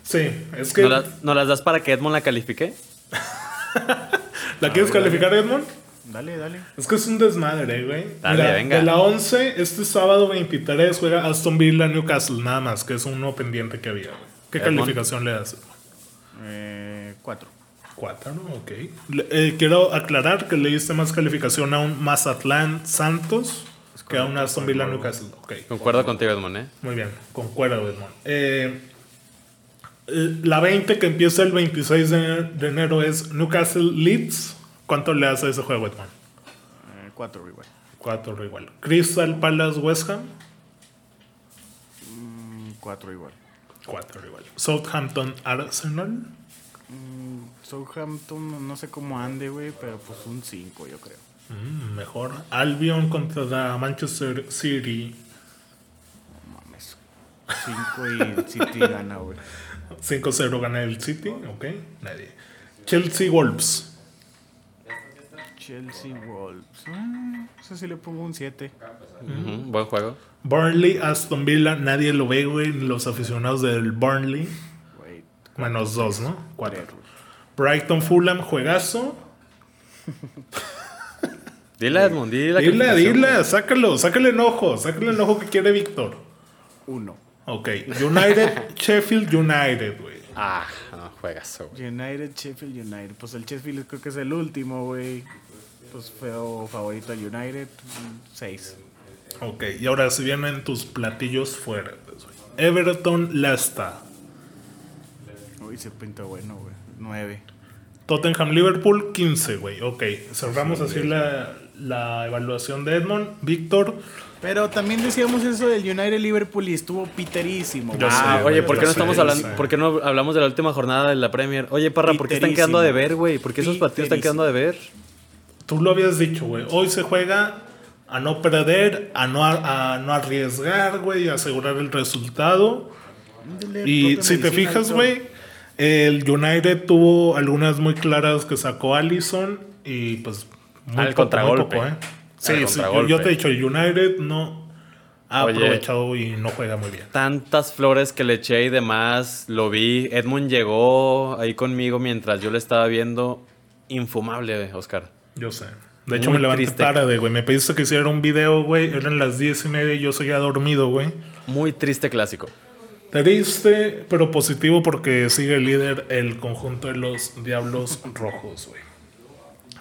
Sí, es que. ¿No, la- no las das para que Edmond la califique? [LAUGHS] ¿La quieres calificar, Edmond? Dale, dale. Es que es un desmadre, güey. Dale, Mira, venga. De la 11, este sábado 23 juega Aston Villa Newcastle, nada más, que es uno pendiente que había, güey. ¿Qué calificación le das? Eh, cuatro. 4, ¿no? Ok. Le- eh, quiero aclarar que le diste más calificación a un Mazatlán Santos que a un Aston Villa Newcastle. Ok. Concuerdo contigo, Edmond, ¿eh? Muy bien, concuerdo, Edmond. Eh, la 20 que empieza el 26 de, de enero es Newcastle Leeds. ¿Cuánto le das a ese juego, Edmond? Eh, cuatro igual. 4 igual. Crystal Palace West Ham. Mm, cuatro igual. 4 igual. Southampton Arsenal. Southampton, no- no sé cómo ande, güey, pero pues un cinco, yo creo. Mm, mejor. Albion contra Manchester City. No mames. Cinco y City gana, güey. 5-0 gana el City. Ok. Nadie. Chelsea Wolves. Chelsea Wolves. Ah, eso sí le pongo un 7. Ujú, Buen juego. Burnley Aston Villa. Nadie lo ve, güey. Los aficionados del Burnley. Güey. Menos 2, ¿no? 4. Brighton Fulham. Juegazo. [LAUGHS] Dile, Edmond, dile la Dile, calificación. dile. Sácalo. Sácale enojo. Sácale enojo que quiere Víctor. Uno. Ok. United [LAUGHS] Sheffield United, güey. Ah, no, juegas, güey. United, Sheffield United. Pues el Sheffield creo que es el último, güey. Pues feo favorito al United. 6. Ok, y ahora si vienen tus platillos fuertes, güey. Everton Leicester. Uy, se pinta bueno, güey. 9. Tottenham Liverpool 15, güey. Ok, cerramos así la, la evaluación de Edmond. Víctor, Pero también decíamos eso del United Liverpool y estuvo piterísimo, Ah, sé, oye, ¿por qué no sé, estamos yo hablando? sé. ¿Por qué no hablamos de la última jornada de la Premier? Oye, Parra, ¿por qué están quedando a Piterísimo. deber, güey? ¿Por qué esos partidos están quedando a deber? tú lo habías dicho, güey. Hoy se juega a no perder, a no, a, no arriesgar, güey, a asegurar el resultado. Y si te fijas, güey, el United tuvo algunas muy claras que sacó Allison y pues muy Al contragolpe. poco, ¿eh? Sí, Al sí, yo, te he dicho, el United no ha Oye. aprovechado y no juega muy bien. Tantas flores que le eché y demás, lo vi. Edmund llegó ahí conmigo mientras yo le estaba viendo. Infumable, Oscar. Yo sé. De hecho, Muy me levanté triste. tarde, güey. Me pediste que hiciera un video, güey. Eran las diez y media y yo seguía dormido, güey. Muy triste clásico. Triste, pero positivo porque sigue líder el conjunto de los Diablos [LAUGHS] Rojos, güey.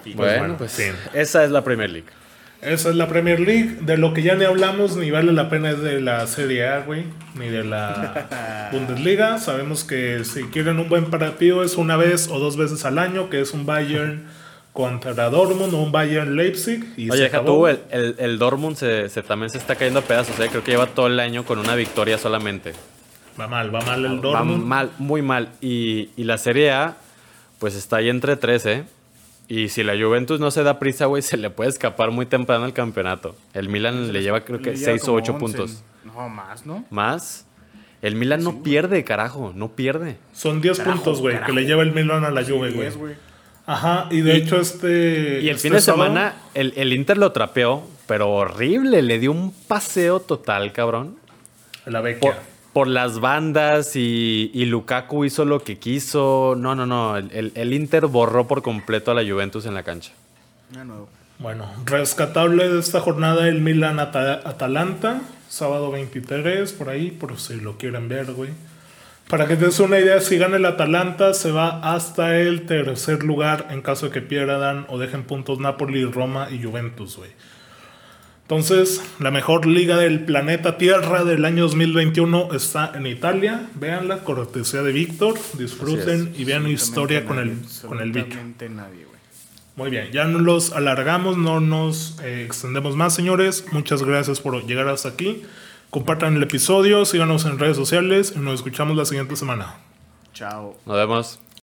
Y bueno, bueno, pues sí. esa es la Premier League. Esa es la Premier League. De lo que ya ni hablamos, ni vale la pena es de la Serie A, güey. Ni de la [LAUGHS] Bundesliga. Sabemos que si quieren un buen partido es una vez o dos veces al año, que es un Bayern contra Dortmund o un Bayern Leipzig. Y Oye, deja tú, el, el, el Dortmund se, se- también se está cayendo a pedazos. ¿eh? Creo que lleva todo el año con una victoria solamente. Va mal, va mal el Va Dortmund. mal, muy mal. Y, y la Serie A, pues está ahí entre tres, ¿eh? Y si la Juventus no se da prisa, güey, [LAUGHS] se le puede escapar muy temprano el campeonato. El Milan le lleva creo que Le lleva 6 o como 8 11. puntos. No, más, ¿no? Más. El Milan no pierde, carajo, no pierde. Son 10 Carajo, puntos, güey, que le lleva el Milan a la Juve, güey. Ajá, y de hecho este... Y el este fin de sábado- semana, el, el Inter lo trapeó, pero horrible. Le dio un paseo total, cabrón. La Vecchia. Por, por las bandas y, y Lukaku hizo lo que quiso. No, no, no. El, el- el Inter borró por completo a la Juventus en la cancha. Ya no. Bueno, rescatable de esta jornada el Milan Ata- Atalanta, sábado 23, por ahí, por si lo quieren ver, güey. Para que te des una idea, si gana el Atalanta, se va hasta el tercer lugar en caso de que pierdan o dejen puntos Napoli, Roma y Juventus, güey. Entonces, la mejor liga del planeta Tierra del año 2021 está en Italia. Véanla, cortesía de Víctor. Disfruten y vean historia con el, con el bicho. Absolutamente nadie, güey. Muy bien, ya no los alargamos, no nos eh, extendemos más, señores. Muchas gracias por llegar hasta aquí. Compartan el episodio, síganos en redes sociales y nos escuchamos la siguiente semana. Chao. Nos vemos.